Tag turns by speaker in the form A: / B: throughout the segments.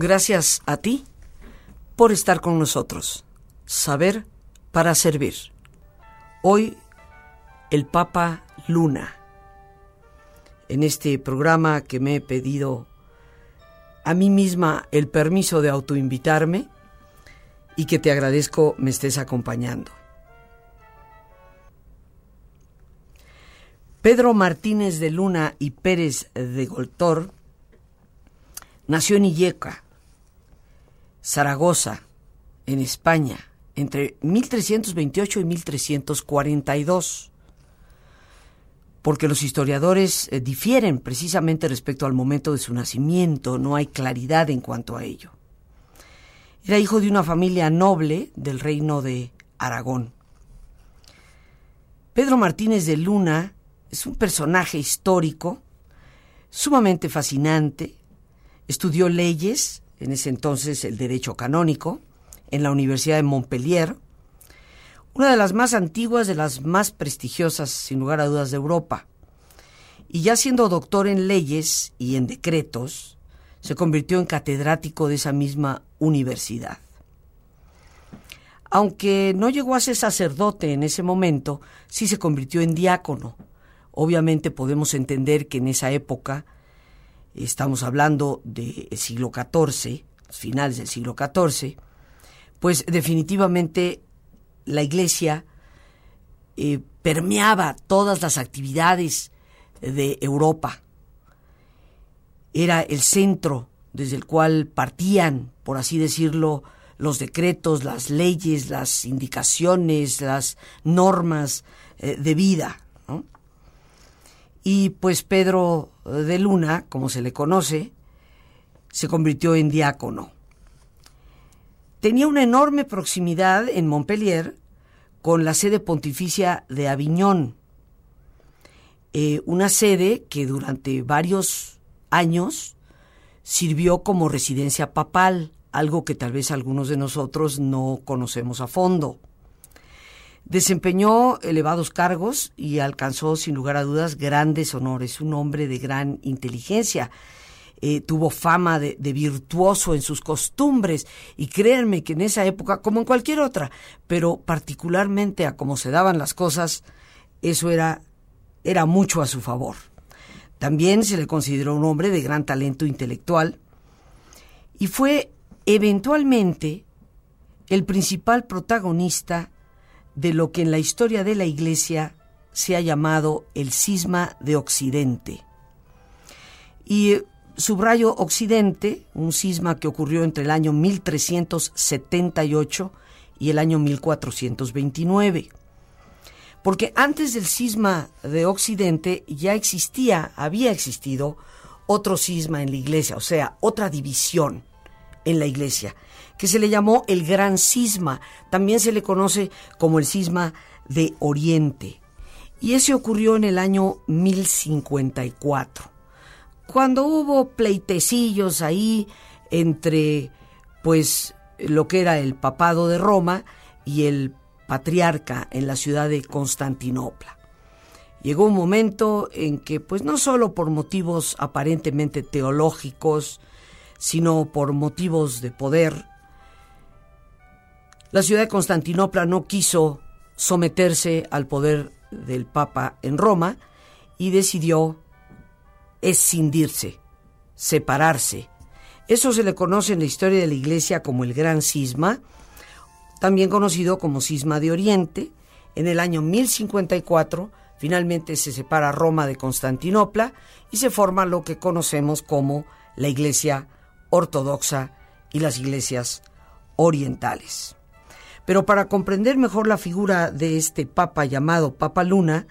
A: Gracias a ti por estar con nosotros. Saber para servir. Hoy el Papa Luna. En este programa que me he pedido a mí misma el permiso de autoinvitarme y que te agradezco me estés acompañando. Pedro Martínez de Luna y Pérez de Goltor nació en Illeca, Zaragoza, en España, entre 1328 y 1342, porque los historiadores eh, difieren precisamente respecto al momento de su nacimiento, no hay claridad en cuanto a ello. Era hijo de una familia noble del reino de Aragón. Pedro Martínez de Luna es un personaje histórico sumamente fascinante. Estudió leyes, en ese entonces el derecho canónico, en la Universidad de Montpellier, una de las más antiguas, de las más prestigiosas, sin lugar a dudas, de Europa. Y ya siendo doctor en leyes y en decretos, se convirtió en catedrático de esa misma universidad. Aunque no llegó a ser sacerdote en ese momento, sí se convirtió en diácono. Obviamente podemos entender que en esa época, estamos hablando del siglo XIV, finales del siglo XIV, pues definitivamente la iglesia eh, permeaba todas las actividades de Europa. Era el centro desde el cual partían, por así decirlo, los decretos, las leyes, las indicaciones, las normas eh, de vida. Y pues Pedro de Luna, como se le conoce, se convirtió en diácono tenía una enorme proximidad en Montpellier con la sede pontificia de Aviñón, eh, una sede que durante varios años sirvió como residencia papal, algo que tal vez algunos de nosotros no conocemos a fondo. Desempeñó elevados cargos y alcanzó sin lugar a dudas grandes honores, un hombre de gran inteligencia. Eh, tuvo fama de, virtuoso en sus costumbres. Y créanme que en esa época, como en cualquier otra, pero particularmente a cómo se daban las cosas, eso era, era mucho a su favor. También se le consideró un hombre de gran talento intelectual y fue eventualmente el principal protagonista de lo que en la historia de la Iglesia se ha llamado el cisma de Occidente. Y Subrayo Occidente, un cisma que ocurrió entre el año 1378 y el año 1429. Porque antes del cisma de Occidente ya existía, había existido otro cisma en la iglesia, o sea, otra división en la iglesia, que se le llamó el Gran Cisma, también se le conoce como el Cisma de Oriente. Y ese ocurrió en el año 1054 cuando hubo pleitecillos ahí entre pues lo que era el papado de Roma y el patriarca en la ciudad de Constantinopla. Llegó un momento en que pues no solo por motivos aparentemente teológicos, sino por motivos de poder, la ciudad de Constantinopla no quiso someterse al poder del Papa en Roma y decidió escindirse, separarse. Eso se le conoce en la historia de la Iglesia como el Gran Cisma, también conocido como Cisma de Oriente. En el año 1054 finalmente se separa Roma de Constantinopla y se forma lo que conocemos como la Iglesia Ortodoxa y las iglesias orientales. Pero para comprender mejor la figura de este Papa llamado Papa Luna,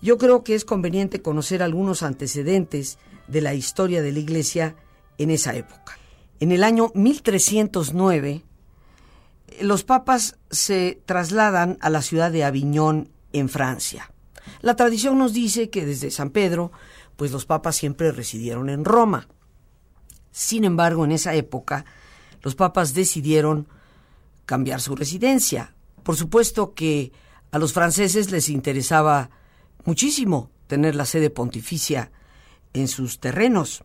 A: yo creo que es conveniente conocer algunos antecedentes de la historia de la Iglesia en esa época. En el año 1309, los papas se trasladan a la ciudad de Aviñón, en Francia. La tradición nos dice que desde San Pedro, pues los papas siempre residieron en Roma. Sin embargo, en esa época, los papas decidieron cambiar su residencia. Por supuesto que a los franceses les interesaba muchísimo tener la sede pontificia en sus terrenos.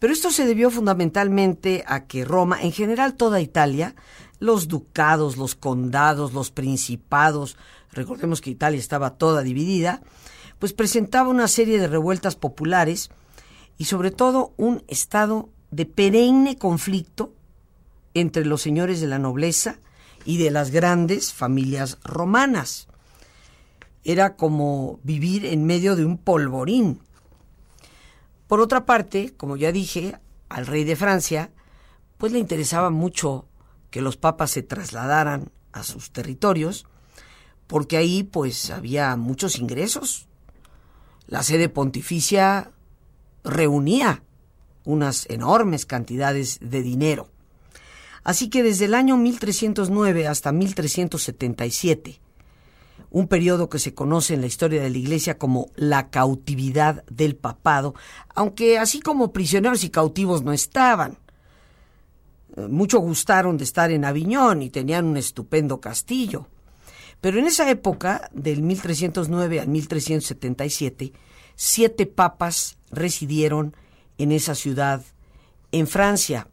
A: Pero esto se debió fundamentalmente a que Roma, en general toda Italia, los ducados, los condados, los principados, recordemos que Italia estaba toda dividida, pues presentaba una serie de revueltas populares y sobre todo un estado de perenne conflicto entre los señores de la nobleza y de las grandes familias romanas. Era como vivir en medio de un polvorín. Por otra parte, como ya dije, al rey de Francia, pues le interesaba mucho que los papas se trasladaran a sus territorios, porque ahí pues había muchos ingresos. La sede pontificia reunía unas enormes cantidades de dinero. Así que desde el año 1309 hasta 1377, un periodo que se conoce en la historia de la Iglesia como la cautividad del papado, aunque así como prisioneros y cautivos no estaban. Eh, mucho gustaron de estar en Aviñón y tenían un estupendo castillo. Pero en esa época, del 1309 al 1377, siete papas residieron en esa ciudad, en Francia.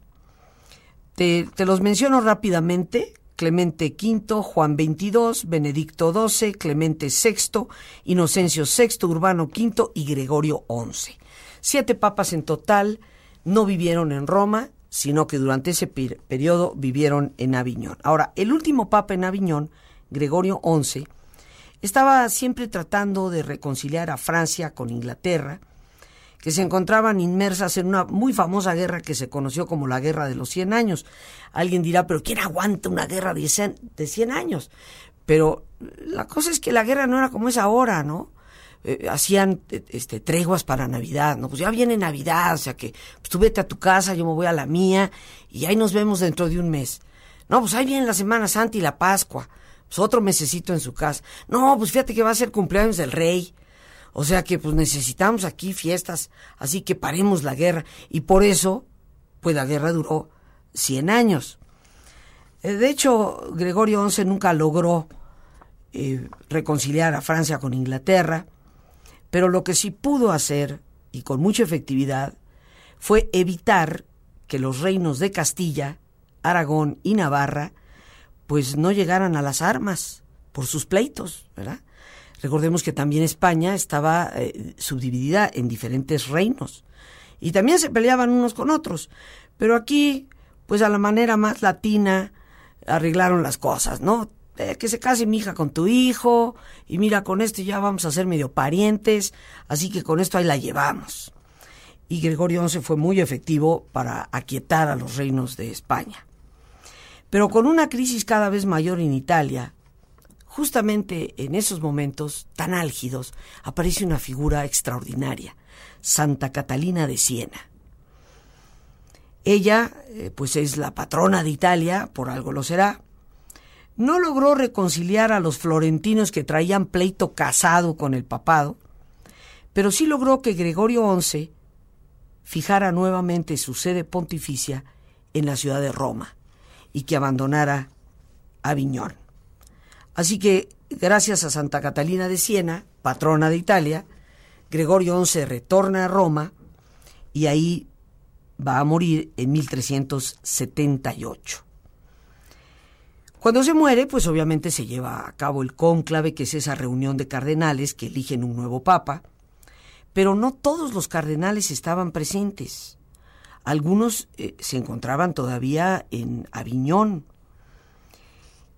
A: Te, los menciono rápidamente. Clemente V, Juan XXII, Benedicto XII, Clemente VI, Inocencio VI, Urbano V y Gregorio XI. Siete papas en total no vivieron en Roma, sino que durante ese periodo vivieron en Aviñón. Ahora, el último papa en Aviñón, Gregorio XI, estaba siempre tratando de reconciliar a Francia con Inglaterra, que se encontraban inmersas en una muy famosa guerra que se conoció como la Guerra de los Cien Años. Alguien dirá, pero ¿quién aguanta una guerra de cien, de cien años? Pero la cosa es que la guerra no era como es ahora, ¿no? Eh, hacían este, treguas para Navidad, ¿no? Pues ya viene Navidad, o sea que pues tú vete a tu casa, yo me voy a la mía y ahí nos vemos dentro de un mes. No, pues ahí viene la Semana Santa y la Pascua. Pues otro mesecito en su casa. No, pues fíjate que va a ser cumpleaños del rey. O sea que pues necesitamos aquí fiestas, así que paremos la guerra. Y por eso, pues la guerra duró 100 años. Eh, de hecho, Gregorio XI nunca logró eh, reconciliar a Francia con Inglaterra, pero lo que sí pudo hacer, y con mucha efectividad, fue evitar que los reinos de Castilla, Aragón y Navarra, pues no llegaran a las armas por sus pleitos, ¿verdad? Recordemos que también España estaba eh, subdividida en diferentes reinos y también se peleaban unos con otros. Pero aquí, pues a la manera más latina, arreglaron las cosas, ¿no? Que se case mi hija con tu hijo y mira, con esto ya vamos a ser medio parientes, así que con esto ahí la llevamos. Y Gregorio XI fue muy efectivo para aquietar a los reinos de España. Pero con una crisis cada vez mayor en Italia, Justamente en esos momentos tan álgidos aparece una figura extraordinaria, Santa Catalina de Siena. Ella, eh, pues es la patrona de Italia, por algo lo será, no logró reconciliar a los florentinos que traían pleito casado con el papado, pero sí logró que Gregorio XI fijara nuevamente su sede pontificia en la ciudad de Roma y que abandonara Aviñón. Así que, gracias a Santa Catalina de Siena, patrona de Italia, Gregorio XI retorna a Roma y ahí va a morir en 1378. Cuando se muere, pues obviamente se lleva a cabo el cónclave, que es esa reunión de cardenales que eligen un nuevo papa, pero no todos los cardenales estaban presentes. Algunos eh, se encontraban todavía en Aviñón.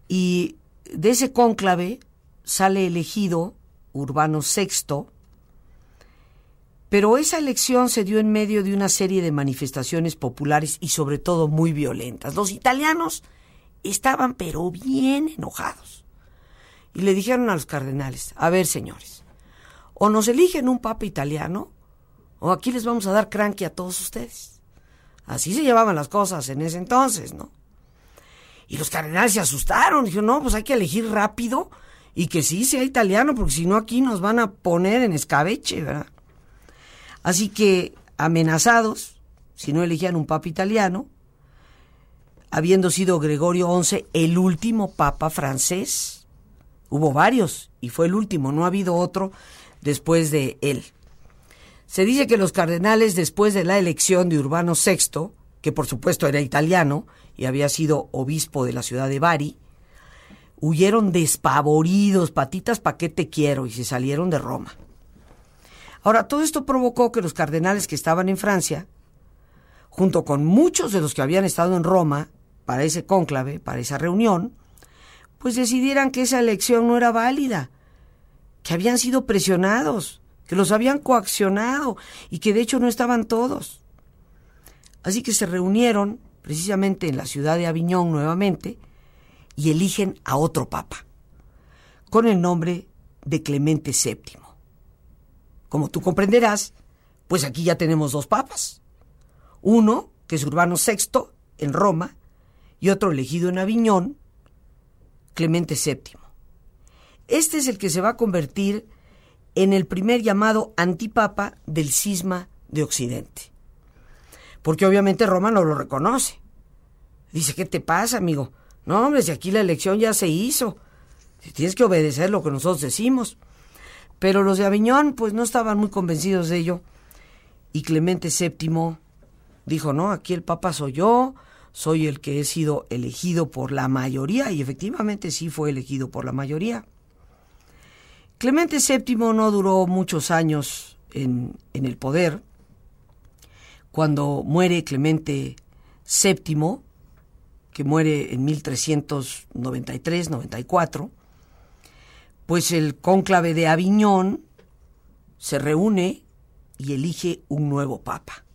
A: Y de ese cónclave sale elegido Urbano VI, pero esa elección se dio en medio de una serie de manifestaciones populares y sobre todo muy violentas. Los italianos estaban pero bien enojados. Y le dijeron a los cardenales, a ver señores, o nos eligen un papa italiano, o aquí les vamos a dar cranky a todos ustedes. Así se llevaban las cosas en ese entonces, ¿no? Y los cardenales se asustaron. Dijeron, no, pues hay que elegir rápido y que sí sea italiano, porque si no aquí nos van a poner en escabeche, ¿verdad? Así que, amenazados, si no elegían un papa italiano, habiendo sido Gregorio XI el último papa francés, hubo varios y fue el último, no ha habido otro después de él. Se dice que los cardenales, después de la elección de Urbano VI, que por supuesto era italiano y había sido obispo de la ciudad de Bari, huyeron despavoridos, patitas, ¿pa' qué te quiero? y se salieron de Roma. Ahora, todo esto provocó que los cardenales que estaban en Francia, junto con muchos de los que habían estado en Roma para ese cónclave, para esa reunión, pues decidieran que esa elección no era válida, que habían sido presionados, que los habían coaccionado y que de hecho no estaban todos. Así que se reunieron precisamente en la ciudad de Aviñón nuevamente y eligen a otro papa, con el nombre de Clemente VII. Como tú comprenderás, pues aquí ya tenemos dos papas. Uno, que es Urbano VI, en Roma, y otro elegido en Aviñón, Clemente VII. Este es el que se va a convertir en el primer llamado antipapa del cisma de Occidente. Porque obviamente Roma no lo reconoce. Dice, ¿qué te pasa, amigo? No, hombre, si aquí la elección ya se hizo. Si tienes que obedecer lo que nosotros decimos. Pero los de Aviñón, pues no estaban muy convencidos de ello. Y Clemente VII dijo, no, aquí el Papa soy yo, soy el que he sido elegido por la mayoría, y efectivamente sí fue elegido por la mayoría. Clemente VII no duró muchos años en, el poder. Cuando muere Clemente VII, que muere en 1393-94, pues el cónclave de Aviñón se reúne y elige un nuevo papa.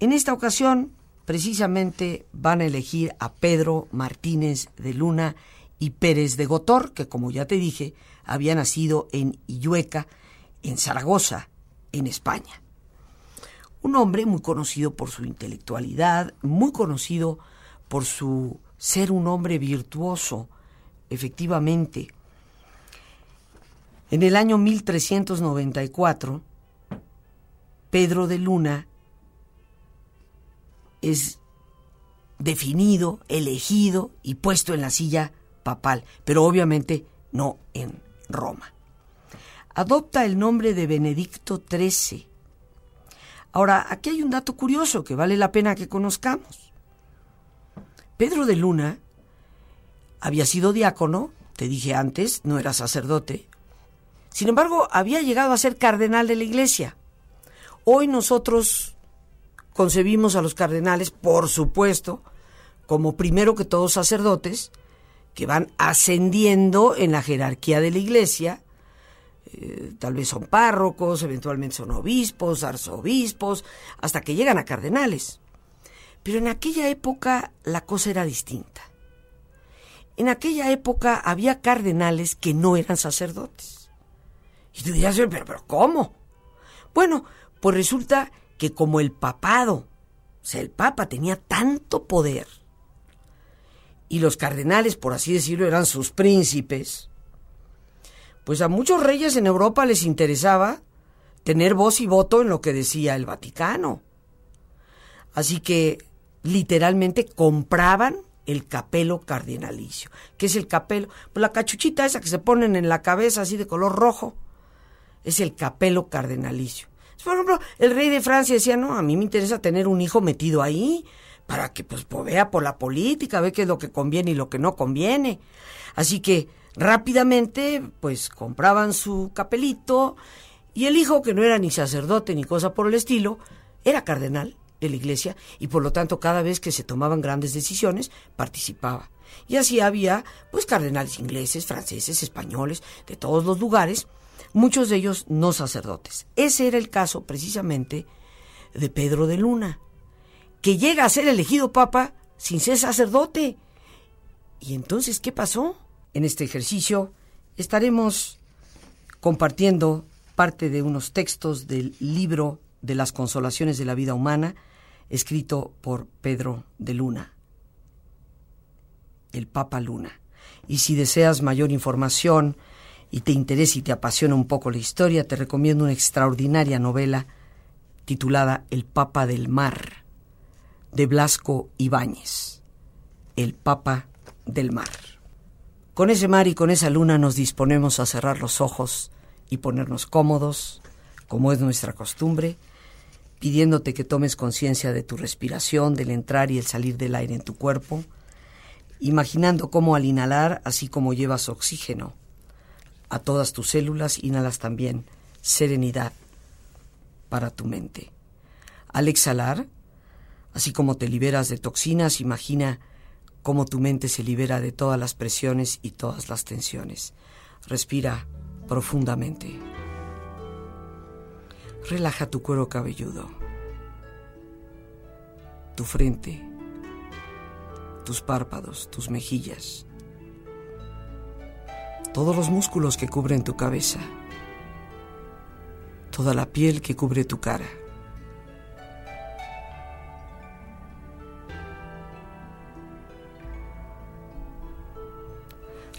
A: En esta ocasión, precisamente van a elegir a Pedro Martínez de Luna y Pérez de Gotor, que como ya te dije, había nacido en Illueca, en Zaragoza, en España. Un hombre muy conocido por su intelectualidad, muy conocido por su ser un hombre virtuoso, efectivamente. En el año 1394, Pedro de Luna es definido, elegido y puesto en la silla papal, pero obviamente no en Roma. Adopta el nombre de Benedicto XIII. Ahora, aquí hay un dato curioso que vale la pena que conozcamos. Pedro de Luna había sido diácono, te dije antes, no era sacerdote. Sin embargo, había llegado a ser cardenal de la iglesia. Hoy nosotros concebimos a los cardenales, por supuesto, como primero que todos sacerdotes, que van ascendiendo en la jerarquía de la iglesia. Eh, tal vez son párrocos, eventualmente son obispos, arzobispos, hasta que llegan a cardenales. Pero en aquella época la cosa era distinta. En aquella época había cardenales que no eran sacerdotes. Y tú dirías, pero, pero ¿cómo? Bueno, pues resulta que como el papado, o sea, el papa tenía tanto poder, y los cardenales, por así decirlo, eran sus príncipes, pues a muchos reyes en Europa les interesaba tener voz y voto en lo que decía el Vaticano. Así que literalmente compraban el capelo cardinalicio. ¿Qué es el capelo? Pues la cachuchita esa que se ponen en la cabeza así de color rojo. Es el capelo cardinalicio. Por ejemplo, el rey de Francia decía, no, a mí me interesa tener un hijo metido ahí para que pues vea por la política, ve qué es lo que conviene y lo que no conviene. Así que rápidamente pues compraban su capelito y el hijo, que no era ni sacerdote ni cosa por el estilo, era cardenal de la iglesia y por lo tanto cada vez que se tomaban grandes decisiones participaba. Y así había pues cardenales ingleses, franceses, españoles, de todos los lugares, muchos de ellos no sacerdotes. Ese era el caso precisamente de Pedro de Luna que llega a ser elegido papa sin ser sacerdote. ¿Y entonces qué pasó? En este ejercicio estaremos compartiendo parte de unos textos del libro de las consolaciones de la vida humana, escrito por Pedro de Luna, el Papa Luna. Y si deseas mayor información y te interesa y te apasiona un poco la historia, te recomiendo una extraordinaria novela titulada El Papa del Mar de Blasco Ibáñez, el Papa del Mar. Con ese mar y con esa luna nos disponemos a cerrar los ojos y ponernos cómodos, como es nuestra costumbre, pidiéndote que tomes conciencia de tu respiración, del entrar y el salir del aire en tu cuerpo, imaginando cómo al inhalar, así como llevas oxígeno a todas tus células, inhalas también serenidad para tu mente. Al exhalar, así como te liberas de toxinas, imagina cómo tu mente se libera de todas las presiones y todas las tensiones. Respira profundamente. Relaja tu cuero cabelludo, tu frente, tus párpados, tus mejillas, todos los músculos que cubren tu cabeza, toda la piel que cubre tu cara.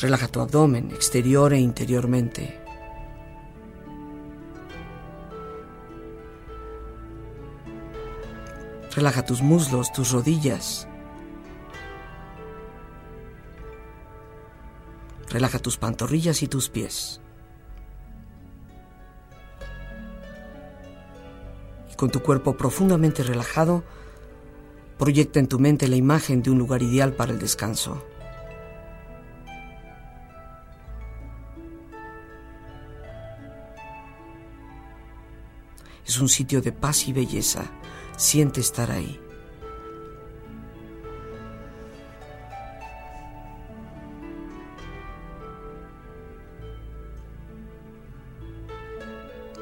A: Relaja tu abdomen exterior e interiormente. Relaja tus muslos, tus rodillas. Relaja tus pantorrillas y tus pies. Y con tu cuerpo profundamente relajado, proyecta en tu mente la imagen de un lugar ideal para el descanso. Es un sitio de paz y belleza. Siente estar ahí.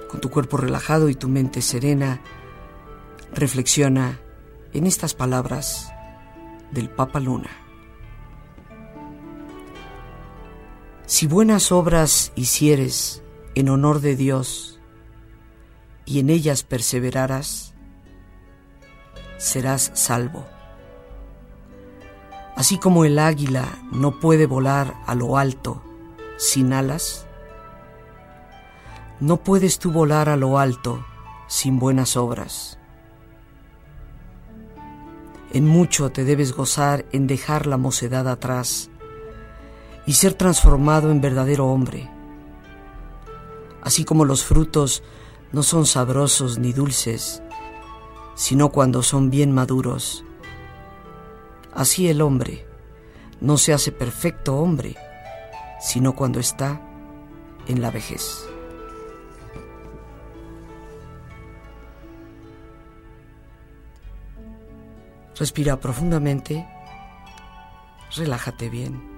A: Con tu cuerpo relajado y tu mente serena, reflexiona en estas palabras del Papa Luna. Si buenas obras hicieres en honor de Dios, y en ellas perseveraras, serás salvo. Así como el águila no puede volar a lo alto sin alas, no puedes tú volar a lo alto sin buenas obras. En mucho te debes gozar en dejar la mocedad atrás y ser transformado en verdadero hombre. Así como los frutos no son sabrosos ni dulces, sino cuando son bien maduros. Así el hombre no se hace perfecto hombre, sino cuando está en la vejez. Respira profundamente, relájate bien.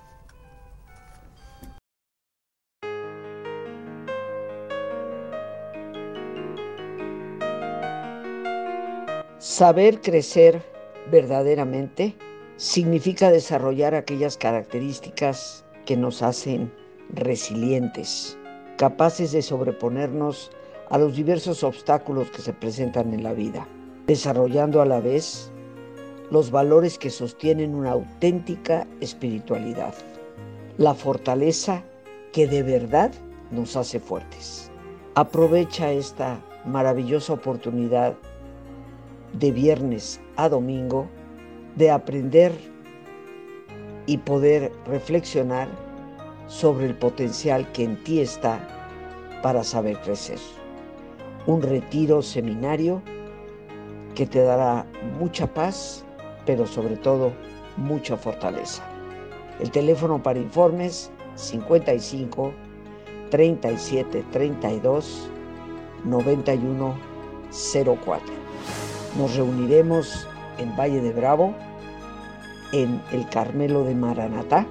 A: Saber crecer verdaderamente significa desarrollar aquellas características que nos hacen resilientes, capaces de sobreponernos a los diversos obstáculos que se presentan en la vida, desarrollando a la vez los valores que sostienen una auténtica espiritualidad, la fortaleza que de verdad nos hace fuertes. Aprovecha esta maravillosa oportunidad de viernes a domingo de aprender y poder reflexionar sobre el potencial que en ti está para saber crecer. Un retiro seminario que te dará mucha paz, pero sobre todo mucha fortaleza. El teléfono para informes 55 37 32 91 04. Nos reuniremos en Valle de Bravo, en el Carmelo de Maranatá,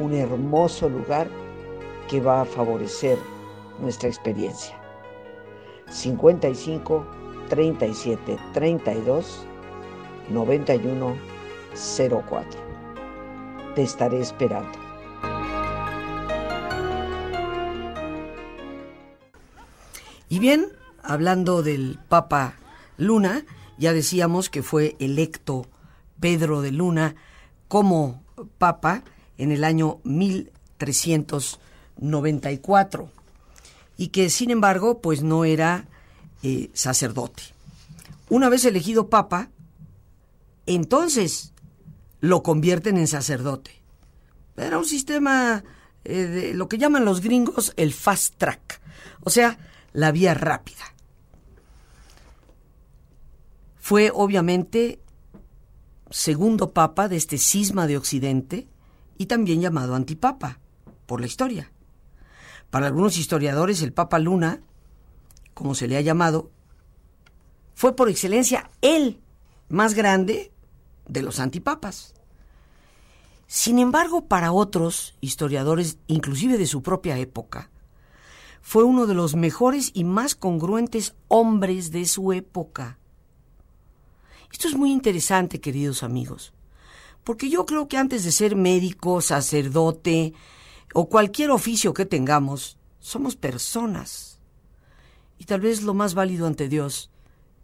A: un hermoso lugar que va a favorecer nuestra experiencia. 55 37 32 91 04. Te estaré esperando. Y bien, hablando del Papa Luna, ya decíamos que fue electo Pedro de Luna como Papa en el año 1394 y que sin embargo pues no era eh, sacerdote. Una vez elegido Papa, entonces lo convierten en sacerdote. Era un sistema eh, de lo que llaman los gringos el fast track, o sea, la vía rápida. Fue obviamente segundo papa de este cisma de Occidente y también llamado antipapa por la historia. Para algunos historiadores el Papa Luna, como se le ha llamado, fue por excelencia el más grande de los antipapas. Sin embargo, para otros historiadores, inclusive de su propia época, fue uno de los mejores y más congruentes hombres de su época. Esto es muy interesante, queridos amigos, porque yo creo que antes de ser médico, sacerdote o cualquier oficio que tengamos, somos personas. Y tal vez lo más válido ante Dios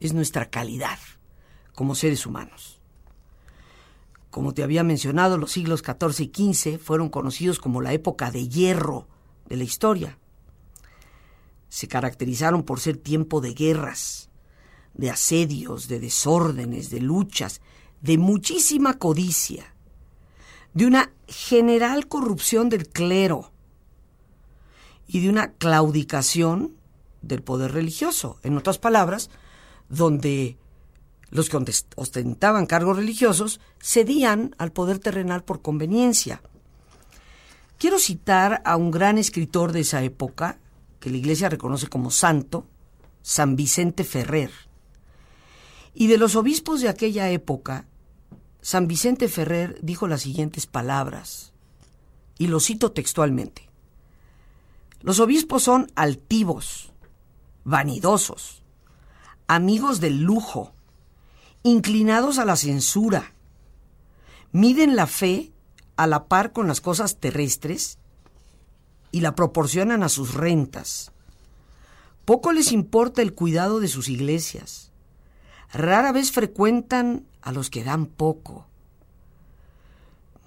A: es nuestra calidad como seres humanos. Como te había mencionado, los siglos XIV y XV fueron conocidos como la época de hierro de la historia se caracterizaron por ser tiempo de guerras, de asedios, de desórdenes, de luchas, de muchísima codicia, de una general corrupción del clero y de una claudicación del poder religioso. En otras palabras, donde los que ostentaban cargos religiosos cedían al poder terrenal por conveniencia. Quiero citar a un gran escritor de esa época, que la Iglesia reconoce como santo, San Vicente Ferrer. Y de los obispos de aquella época, San Vicente Ferrer dijo las siguientes palabras, y lo cito textualmente. Los obispos son altivos, vanidosos, amigos del lujo, inclinados a la censura, miden la fe a la par con las cosas terrestres y la proporcionan a sus rentas. Poco les importa el cuidado de sus iglesias. Rara vez frecuentan a los que dan poco.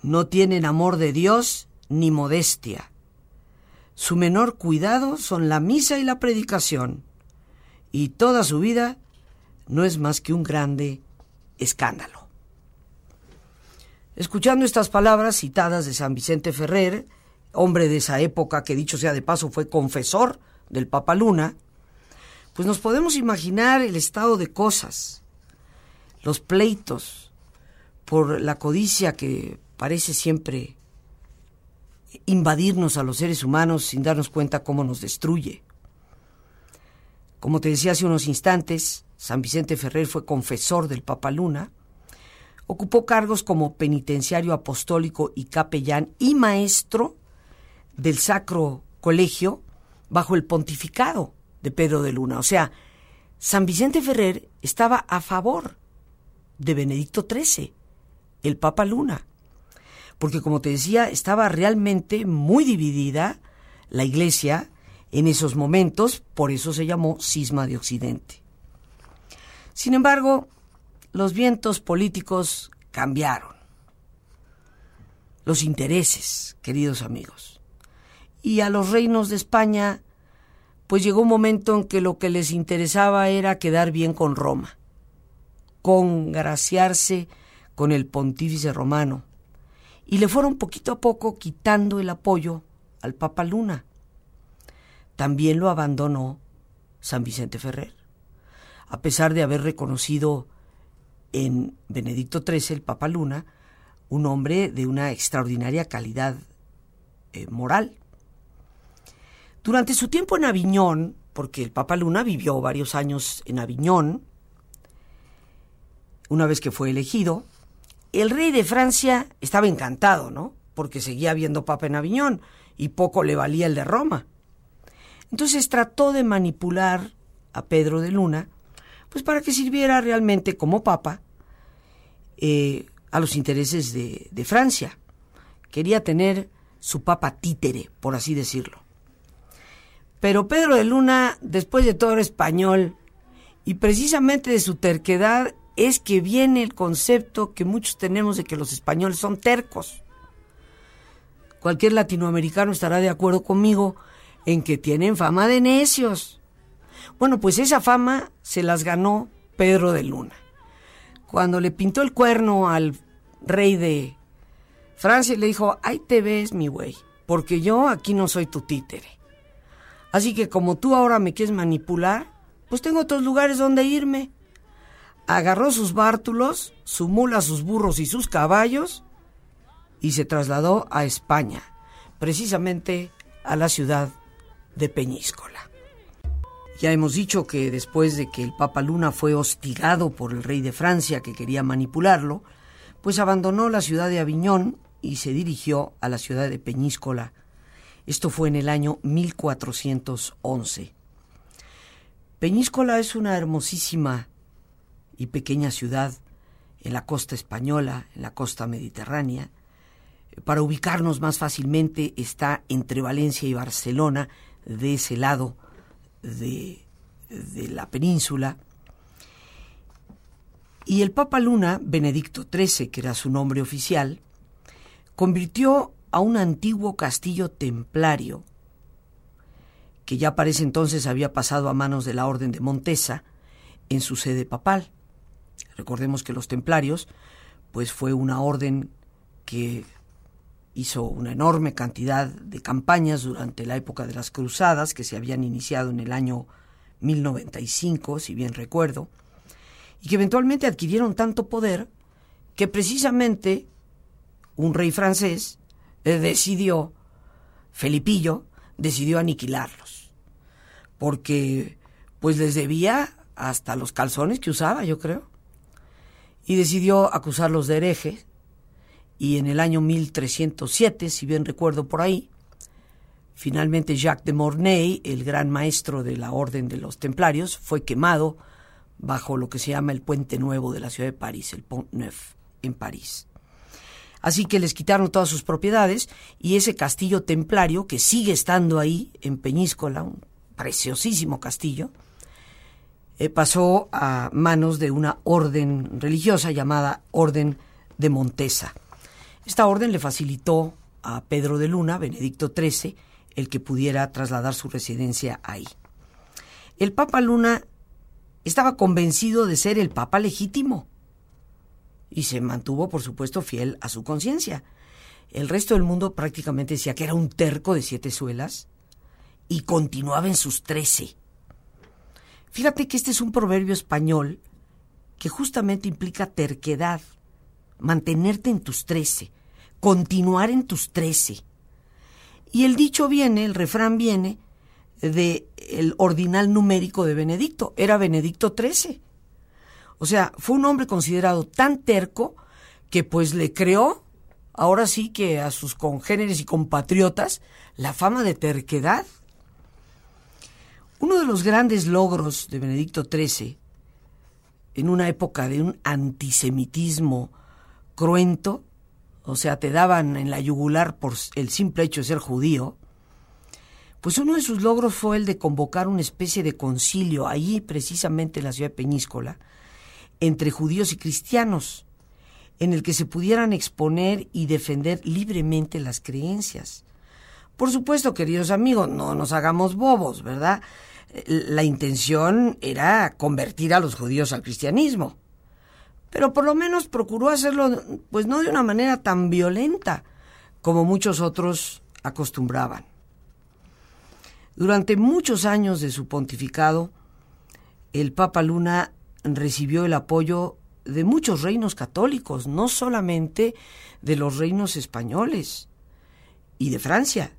A: No tienen amor de Dios ni modestia. Su menor cuidado son la misa y la predicación, y toda su vida no es más que un grande escándalo. Escuchando estas palabras citadas de San Vicente Ferrer, hombre de esa época, que dicho sea de paso fue confesor del Papa Luna, pues nos podemos imaginar el estado de cosas, los pleitos por la codicia que parece siempre invadirnos a los seres humanos sin darnos cuenta cómo nos destruye. Como te decía hace unos instantes, San Vicente Ferrer fue confesor del Papa Luna, ocupó cargos como penitenciario apostólico y capellán y maestro del Sacro Colegio bajo el pontificado de Pedro de Luna. O sea, San Vicente Ferrer estaba a favor de Benedicto XIII, el Papa Luna, porque como te decía, estaba realmente muy dividida la iglesia en esos momentos, por eso se llamó cisma de Occidente. Sin embargo, los vientos políticos cambiaron. Los intereses, queridos amigos y a los reinos de España, pues llegó un momento en que lo que les interesaba era quedar bien con Roma, congraciarse con el pontífice romano, y le fueron poquito a poco quitando el apoyo al Papa Luna. También lo abandonó San Vicente Ferrer, a pesar de haber reconocido en Benedicto XIII, el Papa Luna, un hombre de una extraordinaria calidad eh, moral. Durante su tiempo en Aviñón, porque el Papa Luna vivió varios años en Aviñón, una vez que fue elegido, el rey de Francia estaba encantado, ¿no? Porque seguía habiendo papa en Aviñón y poco le valía el de Roma. Entonces trató de manipular a Pedro de Luna, pues para que sirviera realmente como papa eh, a los intereses de, de Francia. Quería tener su papa títere, por así decirlo. Pero Pedro de Luna, después de todo, era español y precisamente de su terquedad es que viene el concepto que muchos tenemos de que los españoles son tercos. Cualquier latinoamericano estará de acuerdo conmigo en que tienen fama de necios. Bueno, pues esa fama se las ganó Pedro de Luna. Cuando le pintó el cuerno al rey de Francia, le dijo, ahí te ves, mi güey, porque yo aquí no soy tu títere. Así que como tú ahora me quieres manipular, pues tengo otros lugares donde irme agarró sus bártulos, su mula, sus burros y sus caballos y se trasladó a España, precisamente a la ciudad de Peñíscola. Ya hemos dicho que después de que el Papa Luna fue hostigado por el rey de Francia que quería manipularlo, pues abandonó la ciudad de Aviñón y se dirigió a la ciudad de Peñíscola. Esto fue en el año 1411. Peñíscola es una hermosísima y pequeña ciudad en la costa española, en la costa mediterránea. Para ubicarnos más fácilmente está entre Valencia y Barcelona, de ese lado de, de la península. Y el Papa Luna, Benedicto XIII, que era su nombre oficial, convirtió a un antiguo castillo templario, que ya para ese entonces había pasado a manos de la Orden de Montesa, en su sede papal. Recordemos que los templarios, pues fue una orden que hizo una enorme cantidad de campañas durante la época de las cruzadas que se habían iniciado en el año 1095, si bien recuerdo, y que eventualmente adquirieron tanto poder que precisamente un rey francés decidió, Felipillo, decidió aniquilarlos, porque pues les debía hasta los calzones que usaba, yo creo y decidió acusarlos de herejes. Y en el año 1307, si bien recuerdo por ahí, finalmente Jacques de Mornay, el gran maestro de la Orden de los Templarios, fue quemado bajo lo que se llama el Puente Nuevo de la ciudad de París, el Pont Neuf, en París. Así que les quitaron todas sus propiedades y ese castillo templario, que sigue estando ahí en Peñíscola, un preciosísimo castillo, eh, pasó a manos de una orden religiosa llamada Orden de Montesa. Esta orden le facilitó a Pedro de Luna, Benedicto XIII, el que pudiera trasladar su residencia ahí. El Papa Luna estaba convencido de ser el Papa legítimo y se mantuvo, por supuesto, fiel a su conciencia. El resto del mundo prácticamente decía que era un terco de siete suelas y continuaba en sus trece. Fíjate que este es un proverbio español que justamente implica terquedad, mantenerte en tus trece, continuar en tus trece. Y el dicho viene, el refrán viene de el ordinal numérico de Benedicto, era Benedicto XIII. O sea, fue un hombre considerado tan terco que pues le creó, ahora sí que a sus congéneres y compatriotas, la fama de terquedad. Uno de los grandes logros de Benedicto XIII, en una época de un antisemitismo cruento, o sea, te daban en la yugular por el simple hecho de ser judío, pues uno de sus logros fue el de convocar una especie de concilio allí precisamente en la ciudad de Peñíscola entre judíos y cristianos, en el que se pudieran exponer y defender libremente las creencias. Por supuesto, queridos amigos, no nos hagamos bobos, ¿verdad? La intención era convertir a los judíos al cristianismo. Pero por lo menos procuró hacerlo, pues no de una manera tan violenta como muchos otros acostumbraban. Durante muchos años de su pontificado, el Papa Luna recibió el apoyo de muchos reinos católicos, no solamente de los reinos españoles y de Francia,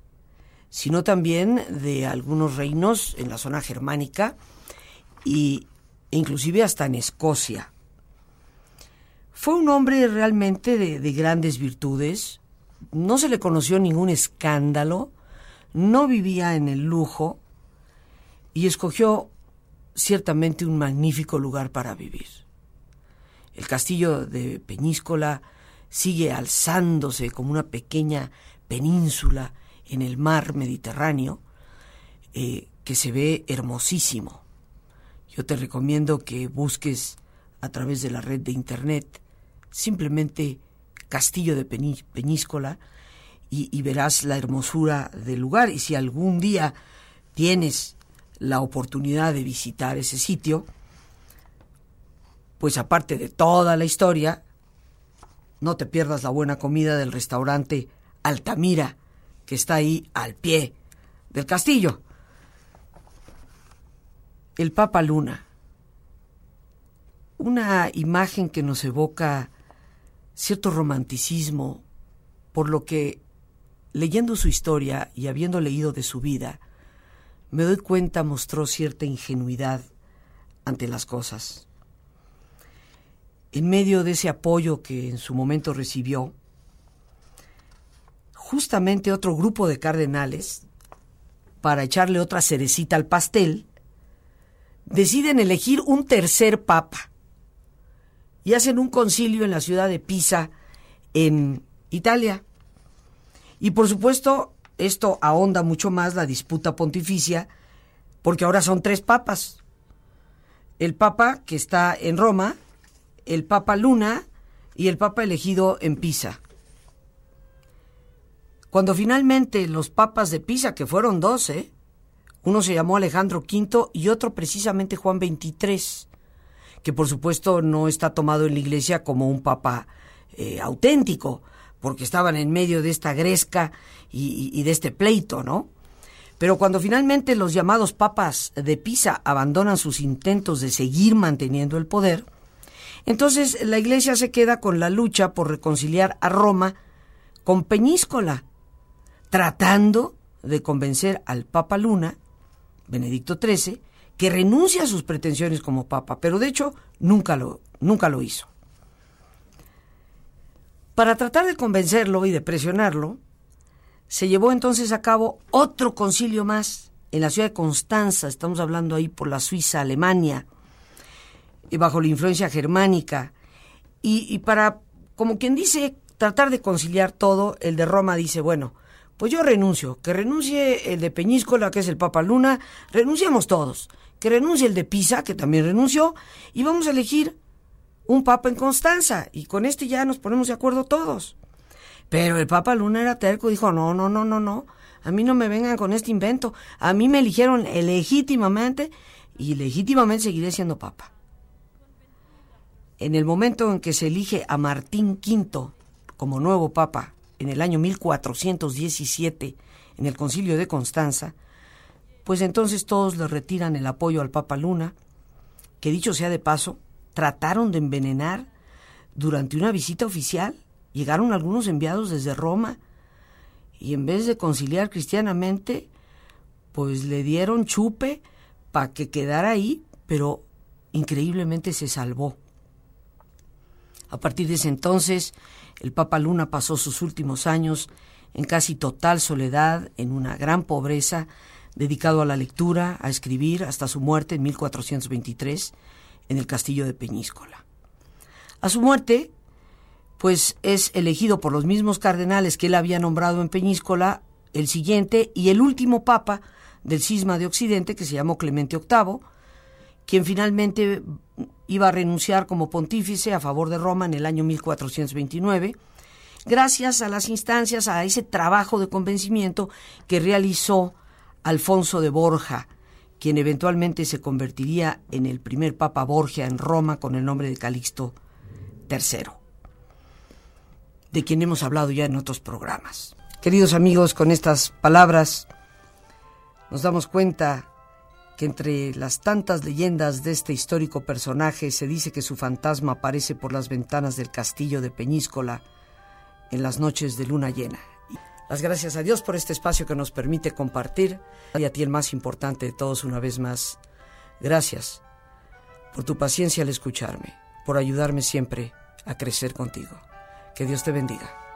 A: sino también de algunos reinos en la zona germánica y, e inclusive hasta en Escocia. Fue un hombre realmente de, de grandes virtudes, no se le conoció ningún escándalo, no vivía en el lujo y escogió ciertamente un magnífico lugar para vivir. El castillo de Peñíscola sigue alzándose como una pequeña península en el mar Mediterráneo eh, que se ve hermosísimo. Yo te recomiendo que busques a través de la red de internet simplemente Castillo de Peñíscola y, verás la hermosura del lugar. Y si algún día tienes la oportunidad de visitar ese sitio, pues aparte de toda la historia, no te pierdas la buena comida del restaurante Altamira, que está ahí al pie del castillo. El Papa Luna, una imagen que nos evoca cierto romanticismo, por lo que, leyendo su historia y habiendo leído de su vida, me doy cuenta mostró cierta ingenuidad ante las cosas. En medio de ese apoyo que en su momento recibió, justamente otro grupo de cardenales, para echarle otra cerecita al pastel, deciden elegir un tercer papa y hacen un concilio en la ciudad de Pisa, en Italia. Y por supuesto, esto ahonda mucho más la disputa pontificia, porque ahora son tres papas. El papa que está en Roma, el papa Luna y el papa elegido en Pisa. Cuando finalmente los papas de Pisa, que fueron doce, uno se llamó Alejandro V y otro precisamente Juan XXIII, que por supuesto no está tomado en la iglesia como un papa eh, auténtico, porque estaban en medio de esta gresca y, de este pleito, ¿no? Pero cuando finalmente los llamados papas de Pisa abandonan sus intentos de seguir manteniendo el poder, entonces la iglesia se queda con la lucha por reconciliar a Roma con Peñíscola, tratando de convencer al Papa Luna, Benedicto XIII, que renuncia a sus pretensiones como Papa, pero de hecho nunca lo, nunca lo hizo. Para tratar de convencerlo y de presionarlo, se llevó entonces a cabo otro concilio más en la ciudad de Constanza, estamos hablando ahí por la Suiza, Alemania, y bajo la influencia germánica, y, y para, como quien dice, tratar de conciliar todo, el de Roma dice, bueno, pues yo renuncio, que renuncie el de Peñíscola, que es el Papa Luna, renunciamos todos, que renuncie el de Pisa, que también renunció, y vamos a elegir un Papa en Constanza, y con este ya nos ponemos de acuerdo todos. Pero el Papa Luna era terco, dijo, no, no, no, no, no, a mí no me vengan con este invento, a mí me eligieron legítimamente, y legítimamente seguiré siendo Papa. En el momento en que se elige a Martín V como nuevo Papa, en el año 1417 en el concilio de Constanza, pues entonces todos le retiran el apoyo al Papa Luna, que dicho sea de paso, trataron de envenenar durante una visita oficial. Llegaron algunos enviados desde Roma y en vez de conciliar cristianamente, pues le dieron chupe para que quedara ahí, pero increíblemente se salvó. A partir de ese entonces, el Papa Luna pasó sus últimos años en casi total soledad, en una gran pobreza, dedicado a la lectura, a escribir, hasta su muerte en 1423 en el castillo de Peñíscola. A su muerte, pues es elegido por los mismos cardenales que él había nombrado en Peñíscola el siguiente y el último papa del cisma de Occidente, que se llamó Clemente VIII, quien finalmente iba a renunciar como pontífice a favor de Roma en el año 1429, gracias a las instancias, a ese trabajo de convencimiento que realizó Alfonso de Borja, quien eventualmente se convertiría en el primer Papa Borgia en Roma con el nombre de Calixto III, de quien hemos hablado ya en otros programas. Queridos amigos, con estas palabras nos damos cuenta que entre las tantas leyendas de este histórico personaje se dice que su fantasma aparece por las ventanas del castillo de Peñíscola en las noches de luna llena. Las gracias a Dios por este espacio que nos permite compartir y a ti el más importante de todos una vez más. Gracias por tu paciencia al escucharme, por ayudarme siempre a crecer contigo. Que Dios te bendiga.